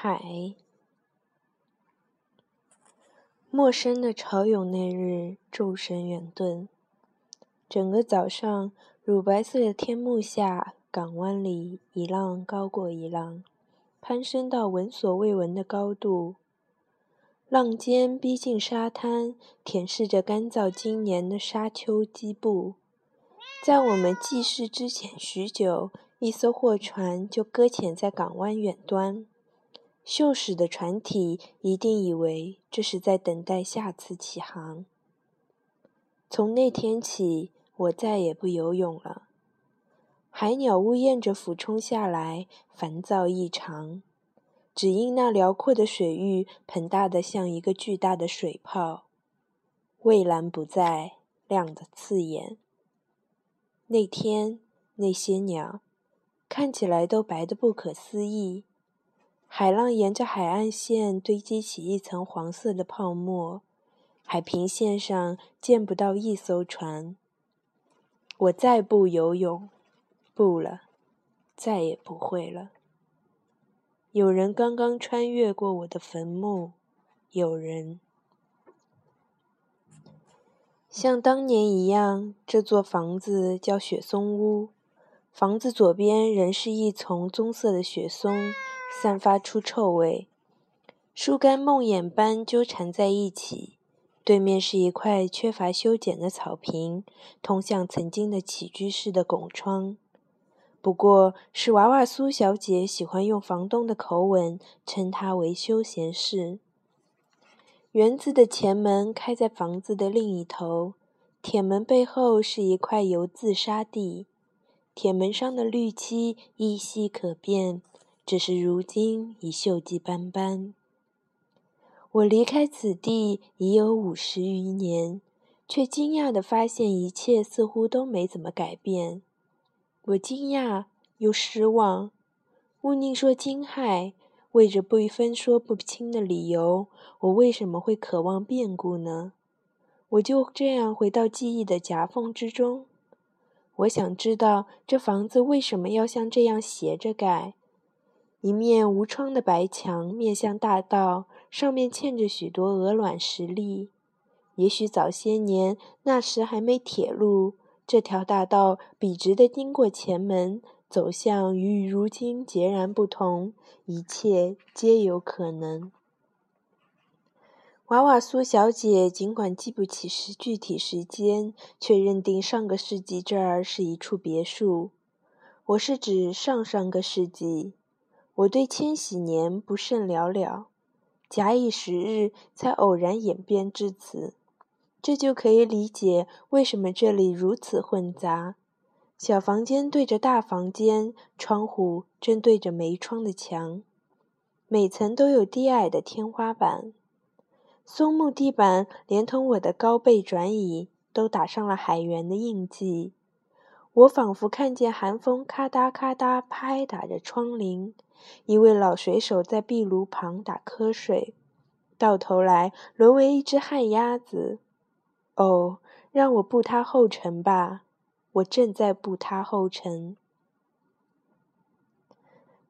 海，陌生的潮涌那日，众神远遁。整个早上，乳白色的天幕下，港湾里一浪高过一浪，攀升到闻所未闻的高度。浪尖逼近沙滩，舔舐着干燥今年的沙丘基部。在我们记事之前许久，一艘货船就搁浅在港湾远端。锈蚀的船体一定以为这是在等待下次起航。从那天起。我再也不游泳了。海鸟呜咽着俯冲下来，烦躁异常，只因那辽阔的水域膨大的像一个巨大的水泡，蔚蓝不再，亮得刺眼。那天那些鸟看起来都白得不可思议，海浪沿着海岸线堆积起一层黄色的泡沫，海平线上见不到一艘船。我再不游泳，不了，再也不会了。有人刚刚穿越过我的坟墓，有人像当年一样，这座房子叫雪松屋。房子左边仍是一丛棕色的雪松，散发出臭味，树干梦魇般纠缠在一起。对面是一块缺乏修剪的草坪，通向曾经的起居室的拱窗。不过是娃娃苏小姐喜欢用房东的口吻称它为休闲室。园子的前门开在房子的另一头，铁门背后是一块油渍沙地，铁门上的绿漆依稀可辨，只是如今已锈迹斑斑。我离开此地已有五十余年，却惊讶地发现一切似乎都没怎么改变。我惊讶又失望，勿宁说惊骇。为着不一分说不清的理由，我为什么会渴望变故呢？我就这样回到记忆的夹缝之中。我想知道这房子为什么要像这样斜着盖，一面无窗的白墙面向大道。上面嵌着许多鹅卵石粒。也许早些年那时还没铁路，这条大道笔直地经过前门，走向与如今截然不同。一切皆有可能。娃娃苏小姐尽管记不起时具体时间，却认定上个世纪这儿是一处别墅。我是指上上个世纪。我对千禧年不甚了了。假以时日，才偶然演变至此，这就可以理解为什么这里如此混杂。小房间对着大房间，窗户正对着没窗的墙，每层都有低矮的天花板，松木地板连同我的高背转椅都打上了海员的印记。我仿佛看见寒风咔嗒咔嗒拍打着窗棂。一位老水手在壁炉旁打瞌睡，到头来沦为一只旱鸭子。哦，让我步他后尘吧，我正在步他后尘。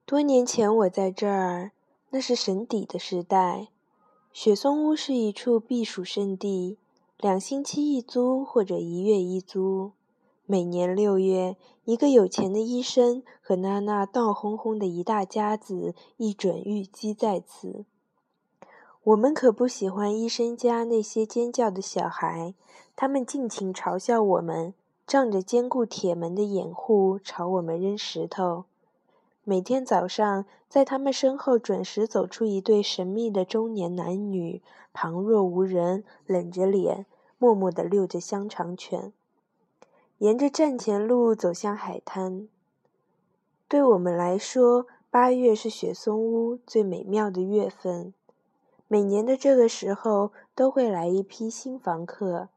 多年前我在这儿，那是神邸的时代。雪松屋是一处避暑胜地，两星期一租或者一月一租。每年六月，一个有钱的医生和那那闹哄哄的一大家子一准寓居在此。我们可不喜欢医生家那些尖叫的小孩，他们尽情嘲笑我们，仗着坚固铁门的掩护朝我们扔石头。每天早上，在他们身后准时走出一对神秘的中年男女，旁若无人，冷着脸，默默地遛着香肠犬。沿着站前路走向海滩。对我们来说，八月是雪松屋最美妙的月份。每年的这个时候，都会来一批新房客，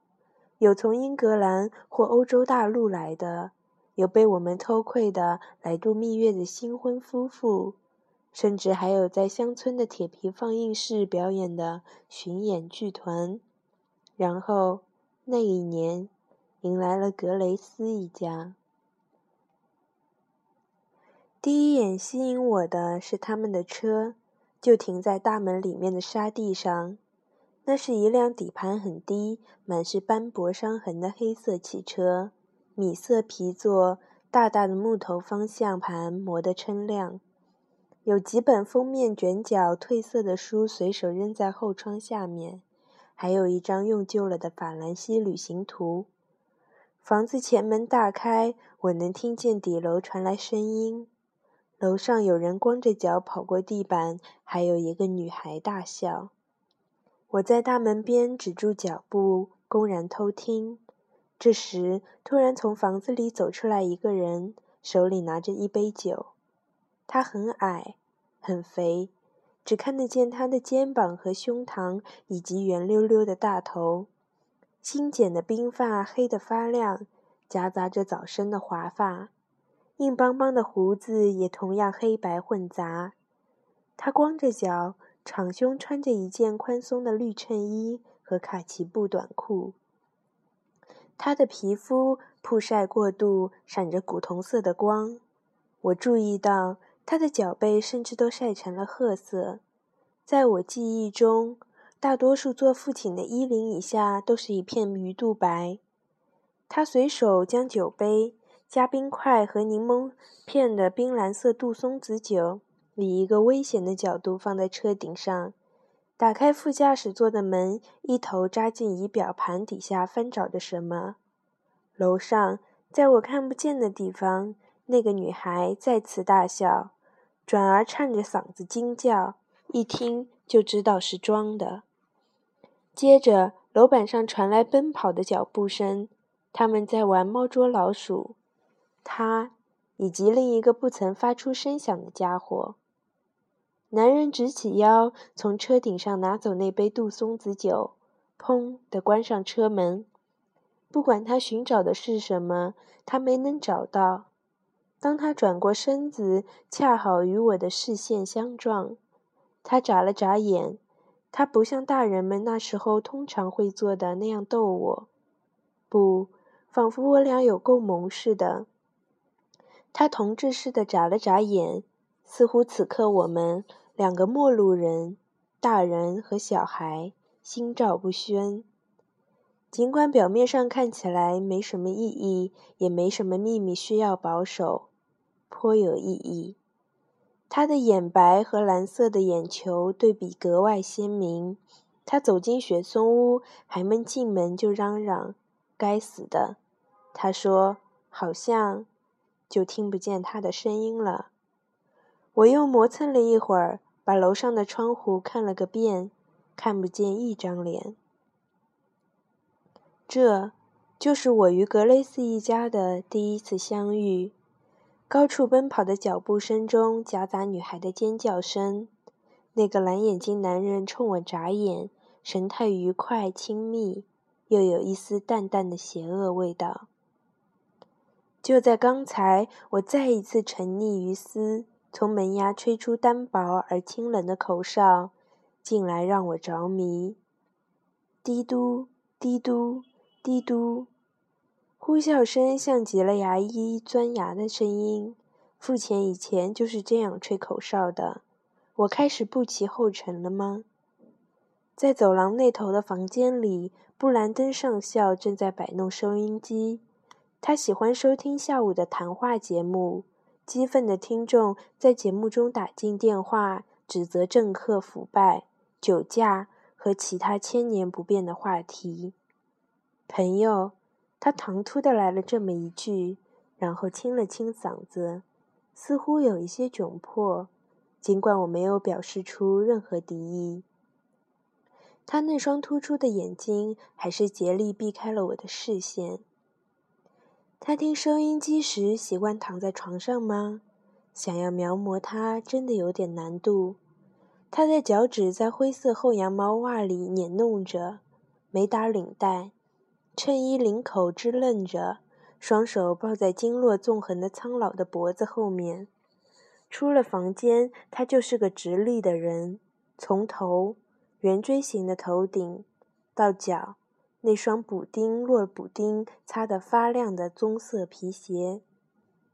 有从英格兰或欧洲大陆来的，有被我们偷窥的来度蜜月的新婚夫妇，甚至还有在乡村的铁皮放映室表演的巡演剧团。然后，那一年。迎来了格雷斯一家。第一眼吸引我的是他们的车，就停在大门里面的沙地上。那是一辆底盘很低、满是斑驳伤痕的黑色汽车，米色皮座，大大的木头方向盘磨得锃亮。有几本封面卷角褪色的书随手扔在后窗下面，还有一张用旧了的法兰西旅行图。房子前门大开，我能听见底楼传来声音。楼上有人光着脚跑过地板，还有一个女孩大笑。我在大门边止住脚步，公然偷听。这时，突然从房子里走出来一个人，手里拿着一杯酒。他很矮，很肥，只看得见他的肩膀和胸膛，以及圆溜溜的大头。新剪的鬓发黑得发亮，夹杂着早生的华发；硬邦邦的胡子也同样黑白混杂。他光着脚，敞胸穿着一件宽松的绿衬衣和卡其布短裤。他的皮肤曝晒过度，闪着古铜色的光。我注意到。他的脚背甚至都晒成了褐色，在我记忆中，大多数做父亲的衣领以下都是一片鱼肚白。他随手将酒杯加冰块和柠檬片的冰蓝色杜松子酒，以一个危险的角度放在车顶上，打开副驾驶座的门，一头扎进仪表盘底下翻找着什么。楼上，在我看不见的地方。那个女孩再次大笑，转而颤着嗓子惊叫，一听就知道是装的。接着，楼板上传来奔跑的脚步声，他们在玩猫捉老鼠。他以及另一个不曾发出声响的家伙。男人直起腰，从车顶上拿走那杯杜松子酒，砰地关上车门。不管他寻找的是什么，他没能找到。当他转过身子，恰好与我的视线相撞，他眨了眨眼。他不像大人们那时候通常会做的那样逗我，不，仿佛我俩有共谋似的。他同志似的眨了眨眼，似乎此刻我们两个陌路人，大人和小孩，心照不宣。尽管表面上看起来没什么意义，也没什么秘密需要保守。颇有意义。他的眼白和蓝色的眼球对比格外鲜明。他走进雪松屋，还没进门就嚷嚷：“该死的！”他说：“好像就听不见他的声音了。”我又磨蹭了一会儿，把楼上的窗户看了个遍，看不见一张脸。这就是我与格雷斯一家的第一次相遇。高处奔跑的脚步声中夹杂女孩的尖叫声。那个蓝眼睛男人冲我眨眼，神态愉快亲密，又有一丝淡淡的邪恶味道。就在刚才，我再一次沉溺于斯从门牙吹出单薄而清冷的口哨，进来让我着迷。滴嘟，滴嘟，滴嘟。呼啸声像极了牙医钻牙的声音。付钱以前就是这样吹口哨的。我开始步其后尘了吗？在走廊那头的房间里，布兰登上校正在摆弄收音机。他喜欢收听下午的谈话节目。激愤的听众在节目中打进电话，指责政客腐败、酒驾和其他千年不变的话题。朋友。他唐突的来了这么一句，然后清了清嗓子，似乎有一些窘迫，尽管我没有表示出任何敌意。他那双突出的眼睛还是竭力避开了我的视线。他听收音机时习惯躺在床上吗？想要描摹他真的有点难度。他的脚趾在灰色厚羊毛袜里捻弄着，没打领带。衬衣领口支棱着，双手抱在经络纵横的苍老的脖子后面。出了房间，他就是个直立的人，从头圆锥形的头顶到脚，那双补丁落补丁擦得发亮的棕色皮鞋。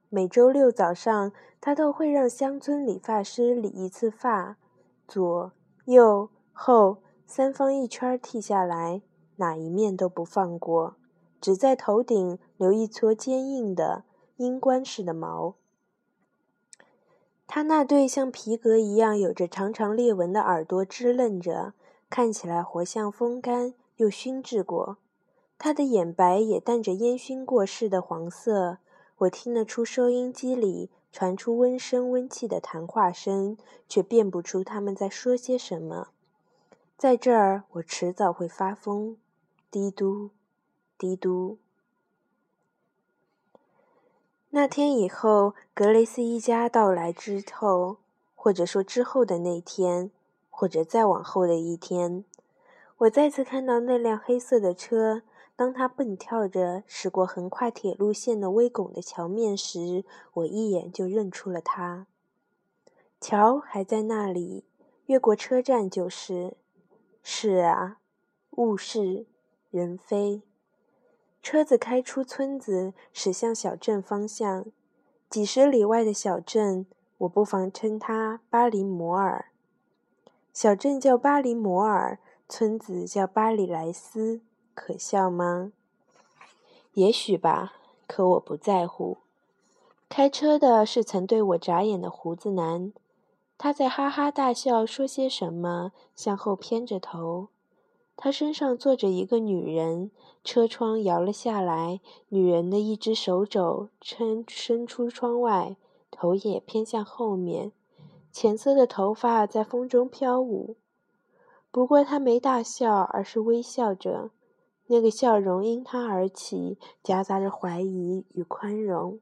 每周六早上，他都会让乡村理发师理一次发，左、右、后三方一圈剃下来，哪一面都不放过，只在头顶留一撮坚硬的鹰冠似的毛。他那对像皮革一样有着长长裂纹的耳朵支棱着，看起来活像风干又熏制过。他的眼白也带着烟熏过似的黄色。我听得出收音机里传出温声温气的谈话声，却辨不出他们在说些什么。在这儿，我迟早会发疯。滴嘟，滴嘟。那天以后，格雷斯一家到来之后，或者说之后的那天，或者再往后的一天，我再次看到那辆黑色的车。当他蹦跳着驶过横跨铁路线的微拱的桥面时，我一眼就认出了他。桥还在那里，越过车站就是。是啊，物是人非。车子开出村子，驶向小镇方向。几十里外的小镇，我不妨称它巴黎摩尔。小镇叫巴黎摩尔，村子叫巴里莱斯。可笑吗？也许吧，可我不在乎。开车的是曾对我眨眼的胡子男，他在哈哈大笑，说些什么，向后偏着头。他身上坐着一个女人，车窗摇了下来，女人的一只手肘伸伸出窗外，头也偏向后面，浅色的头发在风中飘舞。不过他没大笑，而是微笑着。那个笑容因他而起，夹杂着怀疑与宽容，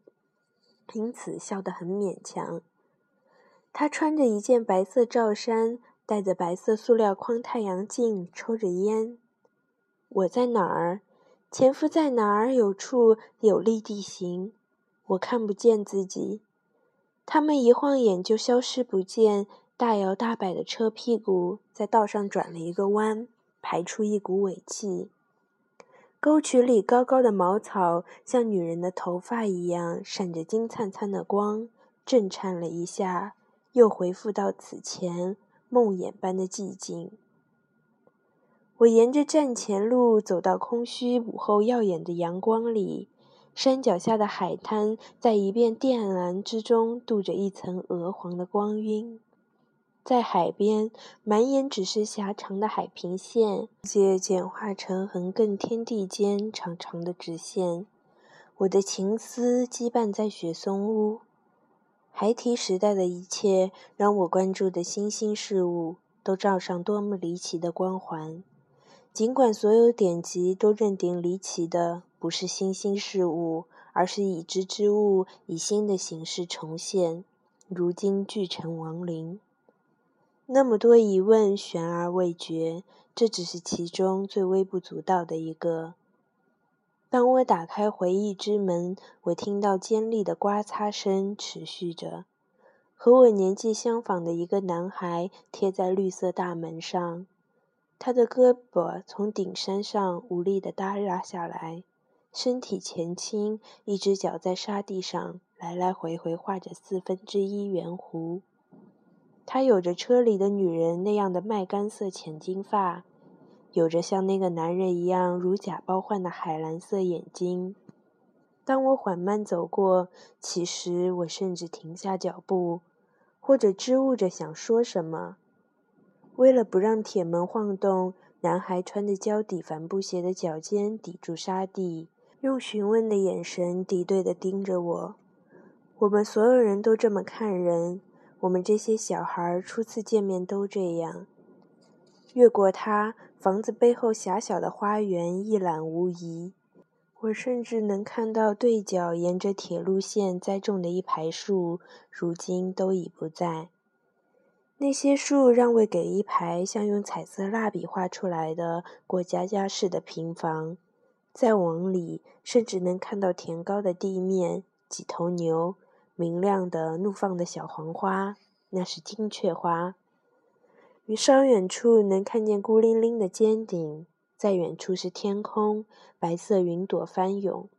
因此笑得很勉强。他穿着一件白色罩衫，戴着白色塑料框太阳镜，抽着烟。我在哪儿？潜伏在哪儿？有处有利地形，我看不见自己。他们一晃眼就消失不见。大摇大摆的车屁股在道上转了一个弯，排出一股尾气。沟渠里高高的茅草，像女人的头发一样，闪着金灿灿的光，震颤了一下，又恢复到此前梦魇般的寂静。我沿着站前路走到空虚午后耀眼的阳光里，山脚下的海滩在一片靛蓝之中镀着一层鹅黄的光晕。在海边，满眼只是狭长的海平线，界简化成横亘天地间长长的直线。我的情思羁绊在雪松屋。孩提时代的一切让我关注的新兴事物，都罩上多么离奇的光环。尽管所有典籍都认定离奇的不是新兴事物，而是已知之物以新的形式重现，如今俱成亡灵。那么多疑问悬而未决，这只是其中最微不足道的一个。当我打开回忆之门，我听到尖利的刮擦声持续着。和我年纪相仿的一个男孩贴在绿色大门上，他的胳膊从顶山上无力地耷拉下来，身体前倾，一只脚在沙地上来来回回画着四分之一圆弧。他有着车里的女人那样的麦秆色浅金发，有着像那个男人一样如假包换的海蓝色眼睛。当我缓慢走过，其实我甚至停下脚步，或者支吾着想说什么。为了不让铁门晃动，男孩穿着胶底帆布鞋的脚尖抵住沙地，用询问的眼神敌对地盯着我。我们所有人都这么看人。我们这些小孩初次见面都这样。越过他，房子背后狭小的花园一览无遗。我甚至能看到对角沿着铁路线栽种的一排树，如今都已不在。那些树让位给一排像用彩色蜡笔画出来的过家家式的平房。再往里，甚至能看到田高的地面，几头牛。明亮的、怒放的小黄花，那是金雀花。于稍远处能看见孤零零的尖顶，在远处是天空，白色云朵翻涌。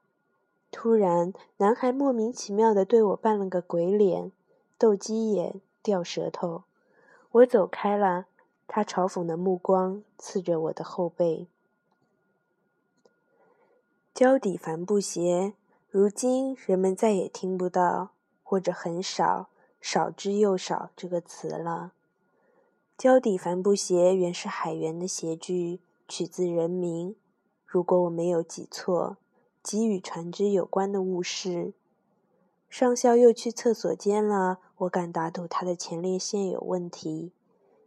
突然，男孩莫名其妙地对我扮了个鬼脸，斗鸡眼、掉舌头。我走开了，他嘲讽的目光刺着我的后背。胶底帆布鞋，如今人们再也听不到，或者很少、少之又少这个词了。胶底帆布鞋原是海员的鞋具，取自人名。如果我没有记错，即与船只有关的物事。上校又去厕所间了，我敢打赌他的前列腺有问题。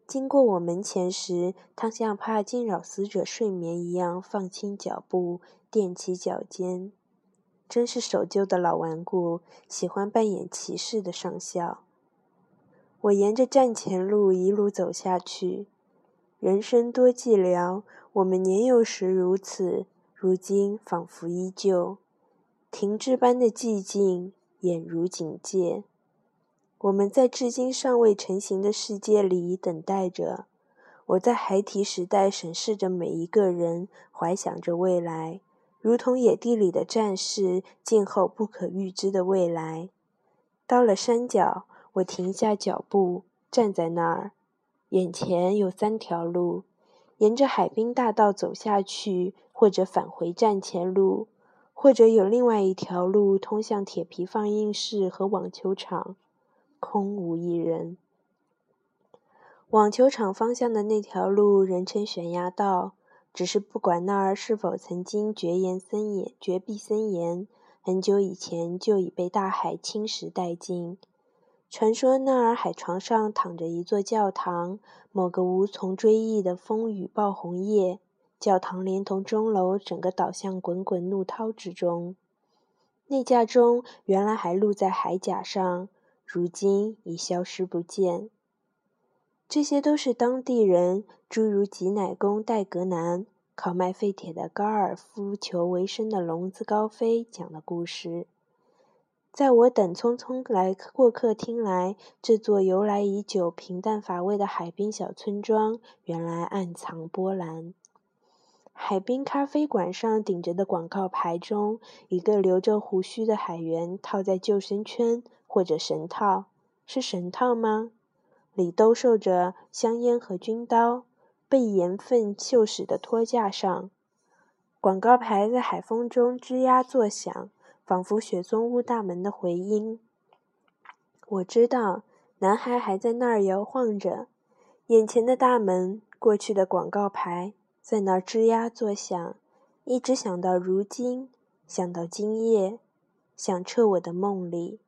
经过我门前时，他像怕惊扰死者睡眠一样放轻脚步，踮起脚尖。真是守旧的老顽固，喜欢扮演骑士的上校。我沿着站前路一路走下去。人生多寂寥，我们年幼时如此，如今仿佛依旧。停滞般的寂静，俨如警戒。我们在至今尚未成型的世界里等待着。我在孩提时代审视着每一个人，怀想着未来，如同野地里的战士静候不可预知的未来。到了山脚。我停下脚步，站在那儿。眼前有三条路：沿着海滨大道走下去，或者返回站前路，或者有另外一条路通向铁皮放映室和网球场。空无一人。网球场方向的那条路人称悬崖道，只是不管那儿是否曾经绝岩森严、绝壁森严，很久以前就已被大海侵蚀殆尽。传说那儿海床上躺着一座教堂，某个无从追忆的风雨爆红夜，教堂连同钟楼整个倒向滚滚怒涛之中。那架钟原来还露在海甲上，如今已消失不见。这些都是当地人，诸如挤奶工戴格南、靠卖废铁的高尔夫球为生的聋子高飞讲的故事。在我等匆匆来过客听来，这座由来已久、平淡乏味的海滨小村庄，原来暗藏波澜。海滨咖啡馆上顶着的广告牌中，一个留着胡须的海员套在救生圈或者绳套，是绳套吗？里兜售着香烟和军刀，被盐分锈蚀的托架上，广告牌在海风中吱呀作响。仿佛雪松屋大门的回音。我知道，男孩还在那儿摇晃着，眼前的大门，过去的广告牌，在那儿吱呀作响，一直想到如今，想到今夜，响彻我的梦里。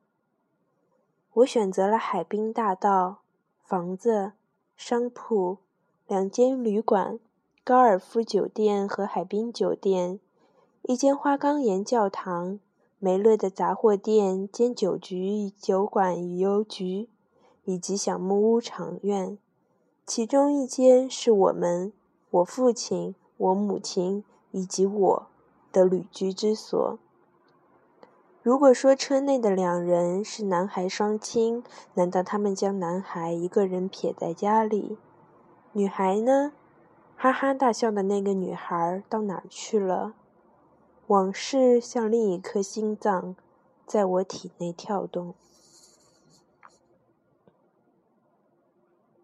我选择了海滨大道，房子、商铺、两间旅馆、高尔夫酒店和海滨酒店，一间花岗岩教堂。梅乐的杂货店兼酒局、酒馆与邮局，以及小木屋长院，其中一间是我们、我父亲、我母亲以及我的旅居之所。如果说车内的两人是男孩双亲，难道他们将男孩一个人撇在家里？女孩呢？哈哈大笑的那个女孩到哪儿去了？往事像另一颗心脏，在我体内跳动。